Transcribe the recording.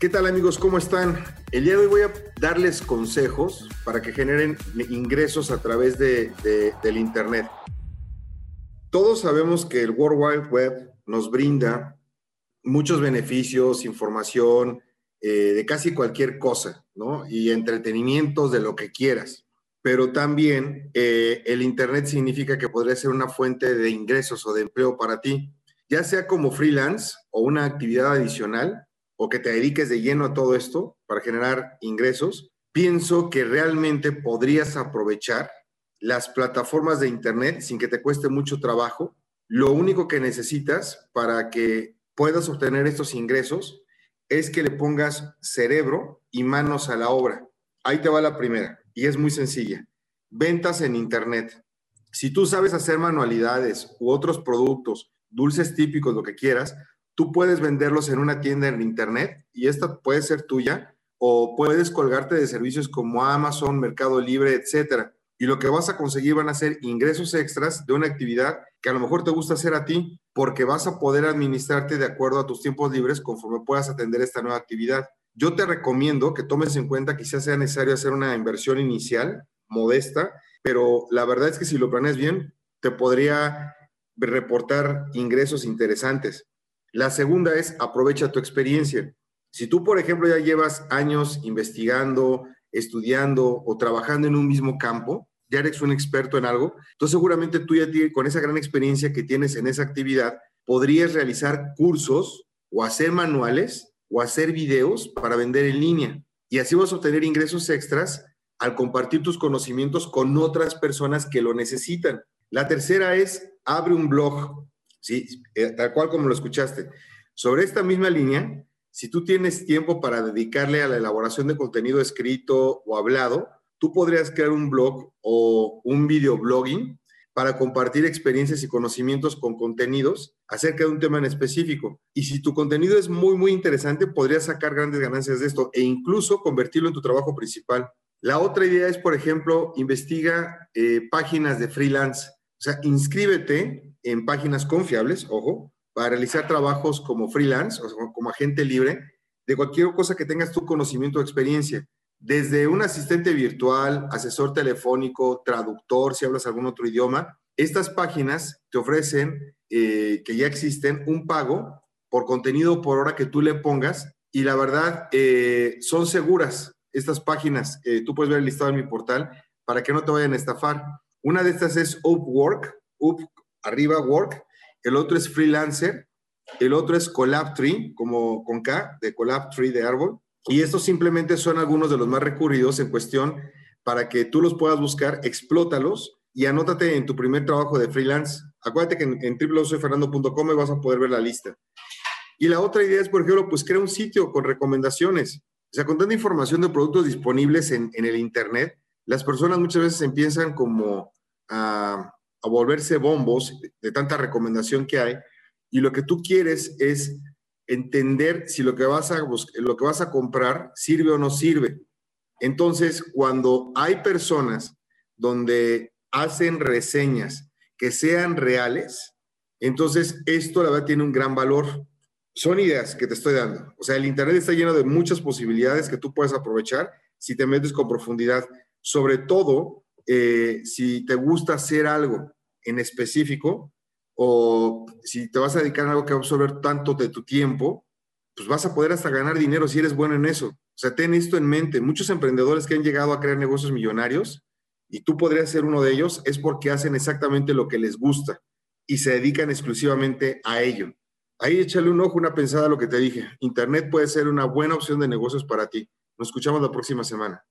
¿Qué tal amigos? ¿Cómo están? El día de hoy voy a darles consejos para que generen ingresos a través de, del Internet. Todos sabemos que el World Wide Web nos brinda muchos beneficios, información eh, de casi cualquier cosa, ¿no? Y entretenimientos de lo que quieras. Pero también eh, el Internet significa que podría ser una fuente de ingresos o de empleo para ti, ya sea como freelance o una actividad adicional o que te dediques de lleno a todo esto para generar ingresos, pienso que realmente podrías aprovechar las plataformas de Internet sin que te cueste mucho trabajo. Lo único que necesitas para que puedas obtener estos ingresos es que le pongas cerebro y manos a la obra. Ahí te va la primera y es muy sencilla. Ventas en Internet. Si tú sabes hacer manualidades u otros productos, dulces típicos, lo que quieras, tú puedes venderlos en una tienda en internet y esta puede ser tuya o puedes colgarte de servicios como Amazon, Mercado Libre, etcétera. Y lo que vas a conseguir van a ser ingresos extras de una actividad que a lo mejor te gusta hacer a ti porque vas a poder administrarte de acuerdo a tus tiempos libres conforme puedas atender esta nueva actividad. Yo te recomiendo que tomes en cuenta quizás sea necesario hacer una inversión inicial modesta, pero la verdad es que si lo planeas bien, te podría reportar ingresos interesantes. La segunda es aprovecha tu experiencia. Si tú, por ejemplo, ya llevas años investigando, estudiando o trabajando en un mismo campo, ya eres un experto en algo, entonces seguramente tú ya con esa gran experiencia que tienes en esa actividad, podrías realizar cursos o hacer manuales o hacer videos para vender en línea. Y así vas a obtener ingresos extras al compartir tus conocimientos con otras personas que lo necesitan. La tercera es abre un blog ¿sí? Eh, tal cual como lo escuchaste. Sobre esta misma línea, si tú tienes tiempo para dedicarle a la elaboración de contenido escrito o hablado, tú podrías crear un blog o un video blogging para compartir experiencias y conocimientos con contenidos acerca de un tema en específico. Y si tu contenido es muy, muy interesante, podrías sacar grandes ganancias de esto e incluso convertirlo en tu trabajo principal. La otra idea es, por ejemplo, investiga eh, páginas de freelance. O sea, inscríbete en páginas confiables, ojo, para realizar trabajos como freelance o como agente libre de cualquier cosa que tengas tu conocimiento o experiencia. Desde un asistente virtual, asesor telefónico, traductor, si hablas algún otro idioma, estas páginas te ofrecen, eh, que ya existen, un pago por contenido por hora que tú le pongas y la verdad eh, son seguras estas páginas. Eh, tú puedes ver el listado en mi portal para que no te vayan a estafar. Una de estas es Upwork, Up arriba Work, el otro es Freelancer, el otro es Collab como con K, de Collab Tree de árbol. Y estos simplemente son algunos de los más recurridos en cuestión para que tú los puedas buscar, explótalos y anótate en tu primer trabajo de freelance. Acuérdate que en, en www.soyfernando.com vas a poder ver la lista. Y la otra idea es, por ejemplo, pues crea un sitio con recomendaciones. O sea, con información de productos disponibles en, en el Internet, las personas muchas veces empiezan como a, a volverse bombos de tanta recomendación que hay y lo que tú quieres es entender si lo que vas a lo que vas a comprar sirve o no sirve. Entonces, cuando hay personas donde hacen reseñas que sean reales, entonces esto la verdad tiene un gran valor. Son ideas que te estoy dando. O sea, el Internet está lleno de muchas posibilidades que tú puedes aprovechar si te metes con profundidad. Sobre todo, eh, si te gusta hacer algo en específico o si te vas a dedicar a algo que va a absorber tanto de tu tiempo, pues vas a poder hasta ganar dinero si eres bueno en eso. O sea, ten esto en mente. Muchos emprendedores que han llegado a crear negocios millonarios, y tú podrías ser uno de ellos, es porque hacen exactamente lo que les gusta y se dedican exclusivamente a ello. Ahí échale un ojo, una pensada a lo que te dije. Internet puede ser una buena opción de negocios para ti. Nos escuchamos la próxima semana.